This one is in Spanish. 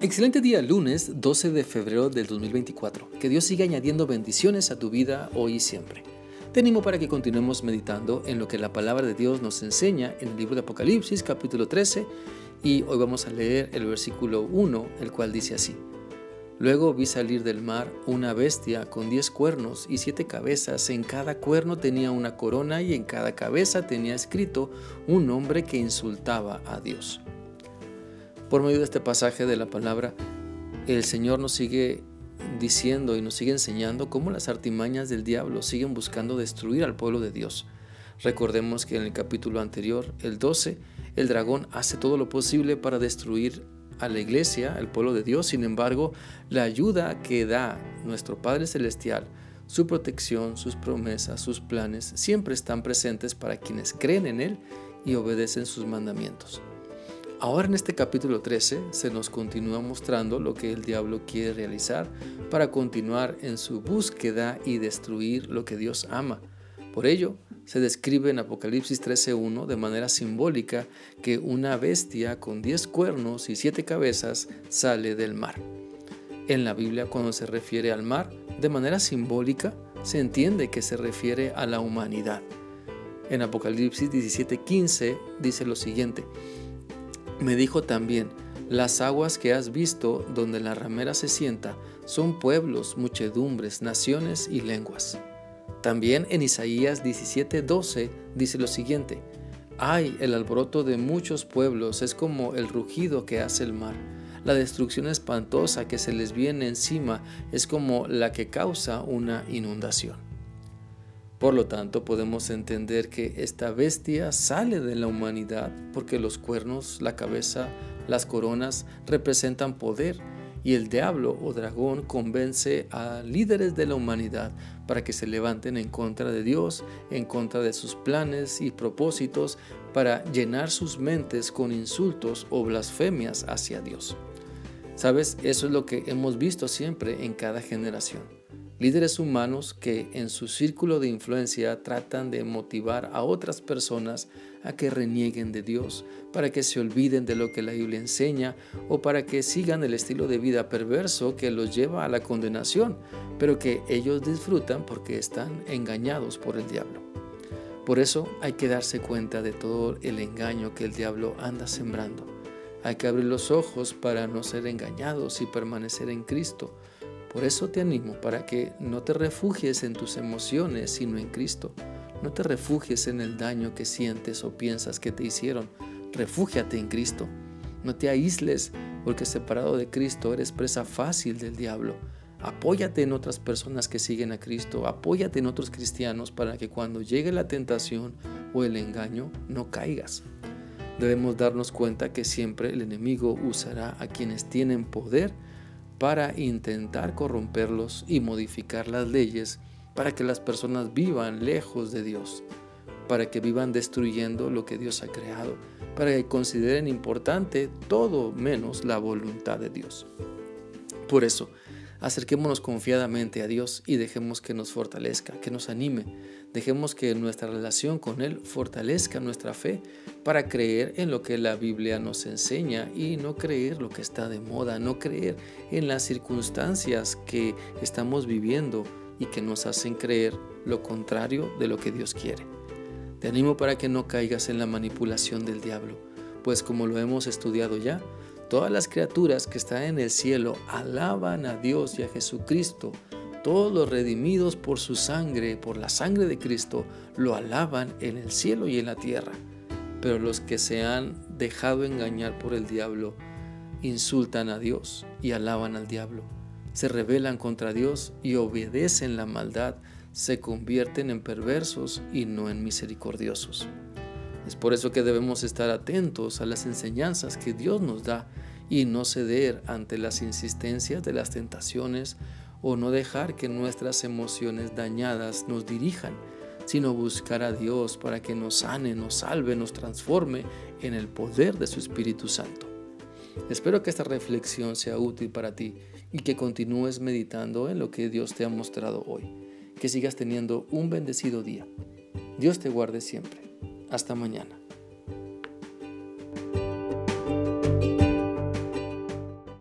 Excelente día, lunes 12 de febrero del 2024. Que Dios siga añadiendo bendiciones a tu vida hoy y siempre. Te animo para que continuemos meditando en lo que la palabra de Dios nos enseña en el libro de Apocalipsis capítulo 13 y hoy vamos a leer el versículo 1, el cual dice así. Luego vi salir del mar una bestia con diez cuernos y siete cabezas. En cada cuerno tenía una corona y en cada cabeza tenía escrito un nombre que insultaba a Dios. Por medio de este pasaje de la palabra, el Señor nos sigue diciendo y nos sigue enseñando cómo las artimañas del diablo siguen buscando destruir al pueblo de Dios. Recordemos que en el capítulo anterior, el 12, el dragón hace todo lo posible para destruir a la iglesia, al pueblo de Dios. Sin embargo, la ayuda que da nuestro Padre Celestial, su protección, sus promesas, sus planes, siempre están presentes para quienes creen en Él y obedecen sus mandamientos. Ahora en este capítulo 13 se nos continúa mostrando lo que el diablo quiere realizar para continuar en su búsqueda y destruir lo que Dios ama. Por ello, se describe en Apocalipsis 13.1 de manera simbólica que una bestia con diez cuernos y siete cabezas sale del mar. En la Biblia cuando se refiere al mar, de manera simbólica, se entiende que se refiere a la humanidad. En Apocalipsis 17.15 dice lo siguiente, me dijo también, las aguas que has visto donde la ramera se sienta son pueblos, muchedumbres, naciones y lenguas. También en Isaías 17:12 dice lo siguiente, Ay, el alboroto de muchos pueblos es como el rugido que hace el mar. La destrucción espantosa que se les viene encima es como la que causa una inundación. Por lo tanto, podemos entender que esta bestia sale de la humanidad porque los cuernos, la cabeza, las coronas representan poder y el diablo o dragón convence a líderes de la humanidad para que se levanten en contra de Dios, en contra de sus planes y propósitos, para llenar sus mentes con insultos o blasfemias hacia Dios. Sabes, eso es lo que hemos visto siempre en cada generación líderes humanos que en su círculo de influencia tratan de motivar a otras personas a que renieguen de Dios, para que se olviden de lo que la Biblia enseña o para que sigan el estilo de vida perverso que los lleva a la condenación, pero que ellos disfrutan porque están engañados por el diablo. Por eso hay que darse cuenta de todo el engaño que el diablo anda sembrando. Hay que abrir los ojos para no ser engañados y permanecer en Cristo por eso te animo para que no te refugies en tus emociones, sino en Cristo. No te refugies en el daño que sientes o piensas que te hicieron. Refúgiate en Cristo. No te aísles, porque separado de Cristo eres presa fácil del diablo. Apóyate en otras personas que siguen a Cristo, apóyate en otros cristianos para que cuando llegue la tentación o el engaño no caigas. Debemos darnos cuenta que siempre el enemigo usará a quienes tienen poder para intentar corromperlos y modificar las leyes para que las personas vivan lejos de Dios, para que vivan destruyendo lo que Dios ha creado, para que consideren importante todo menos la voluntad de Dios. Por eso, acerquémonos confiadamente a Dios y dejemos que nos fortalezca, que nos anime, dejemos que nuestra relación con Él fortalezca nuestra fe para creer en lo que la Biblia nos enseña y no creer lo que está de moda, no creer en las circunstancias que estamos viviendo y que nos hacen creer lo contrario de lo que Dios quiere. Te animo para que no caigas en la manipulación del diablo, pues como lo hemos estudiado ya, Todas las criaturas que están en el cielo alaban a Dios y a Jesucristo. Todos los redimidos por su sangre, por la sangre de Cristo, lo alaban en el cielo y en la tierra. Pero los que se han dejado engañar por el diablo insultan a Dios y alaban al diablo. Se rebelan contra Dios y obedecen la maldad, se convierten en perversos y no en misericordiosos. Es por eso que debemos estar atentos a las enseñanzas que Dios nos da y no ceder ante las insistencias de las tentaciones o no dejar que nuestras emociones dañadas nos dirijan, sino buscar a Dios para que nos sane, nos salve, nos transforme en el poder de su Espíritu Santo. Espero que esta reflexión sea útil para ti y que continúes meditando en lo que Dios te ha mostrado hoy. Que sigas teniendo un bendecido día. Dios te guarde siempre. Hasta mañana.